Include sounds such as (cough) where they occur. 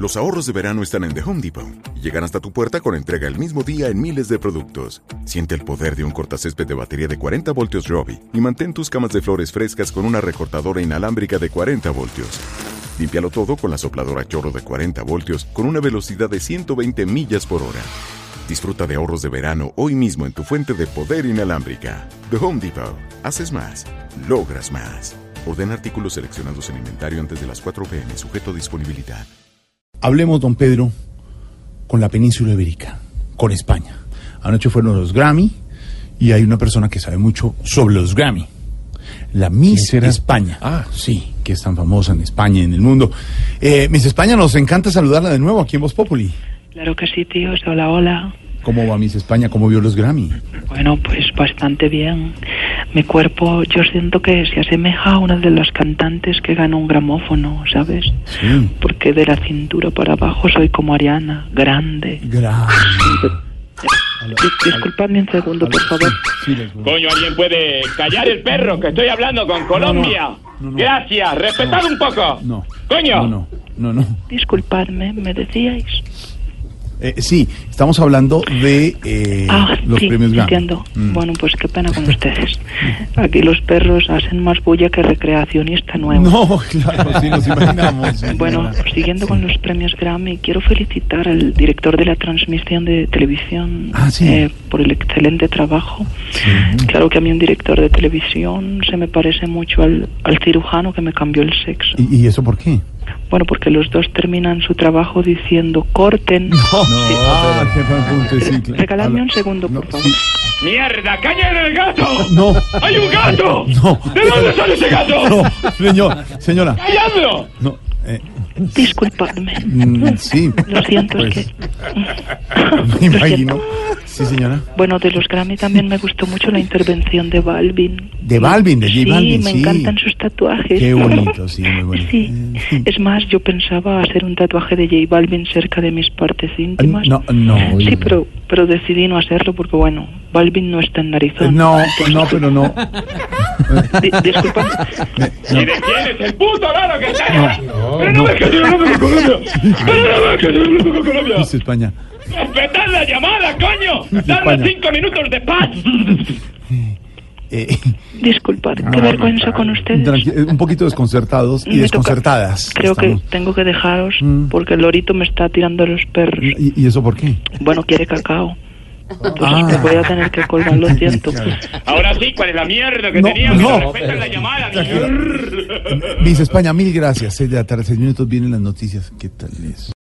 Los ahorros de verano están en The Home Depot y llegan hasta tu puerta con entrega el mismo día en miles de productos. Siente el poder de un cortacésped de batería de 40 voltios Robbie y mantén tus camas de flores frescas con una recortadora inalámbrica de 40 voltios. Límpialo todo con la sopladora chorro de 40 voltios con una velocidad de 120 millas por hora. Disfruta de ahorros de verano hoy mismo en tu fuente de poder inalámbrica. The Home Depot. Haces más. Logras más. Orden artículos seleccionados en inventario antes de las 4 pm, sujeto a disponibilidad. Hablemos, don Pedro, con la península ibérica, con España. Anoche fueron los Grammy y hay una persona que sabe mucho sobre los Grammy. La Miss España. Ah, sí, que es tan famosa en España y en el mundo. Eh, Miss España, nos encanta saludarla de nuevo aquí en Voz Populi. Claro que sí, tíos. Hola, hola. ¿Cómo va Miss España? ¿Cómo vio los Grammy? Bueno, pues bastante bien. Mi cuerpo, yo siento que se asemeja a una de las cantantes que ganó un gramófono, ¿sabes? Sí. Porque de la cintura para abajo soy como Ariana, grande. Grande. Dis- Disculpadme un segundo, por favor. Coño, alguien puede callar el perro que estoy hablando con Colombia. no, no. Gracias, respetad un poco. No. Coño. No, no, no, no. Disculpadme, me decíais. Eh, sí, estamos hablando de eh, Ah, los sí, premios Grammy. entiendo. Mm. Bueno, pues qué pena con (laughs) ustedes. Aquí los perros hacen más bulla que recreacionista nuevo. No, claro, sí, nos imaginamos. Bueno, siguiendo con los premios Grammy, quiero felicitar al director de la transmisión de televisión Ah, sí. eh, por el excelente trabajo. Claro que a mí un director de televisión se me parece mucho al, al cirujano que me cambió el sexo. ¿Y, y eso por qué? Bueno, porque los dos terminan su trabajo diciendo corten. No, ah, qué buen punto, sí, claro. Regaladme un segundo, por No, favor. sí. ¡Mierda! ¡Caña el gato! No. ¡Hay un gato! No. ¿De dónde sale ese gato? No, señor, señora. ¡Calladlo! No, eh, Disculpadme. mm, sí. Lo siento, Pues, es que... (laughs) Me imagino. Sí, señora. Bueno, de los Grammy también me gustó mucho la intervención de Balvin. De Balvin, de J sí, Balvin, me sí. encantan sus tatuajes. Qué (laughs) bonito, sí, muy bonito. Sí, Eh, es más, yo pensaba hacer un tatuaje de J Balvin cerca de mis partes íntimas. No, no. Sí, pero, pero decidí no hacerlo porque, bueno, Balvin no está en Eh, narizón. No, no, pero no. (laughs) Di- disculpa. ¿Quién es, quién es el puto loro que está allá? ¡Pero no no. que estoy hablando con Colombia! ¡Pero no con Colombia! Miss España. ¡Respetad la llamada, coño! ¡Dame cinco minutos de paz! Eh, (laughs) Disculpad, qué vergüenza con ustedes. eh, un poquito desconcertados y Me toca- desconcertadas. Creo estamos. que tengo que dejaros Mm. porque el lorito me está tirando a los perros. ¿Y, y eso por qué? Bueno, quiere cacao. Entonces Ah. me voy a tener que colgar, lo siento. (laughs) Ahora sí, ¿cuál es la mierda que No, teníamos? no. Respeta la llamada. Miss España, mil gracias. Seis de la tarde, seis minutos, vienen las noticias. ¿Qué tal es?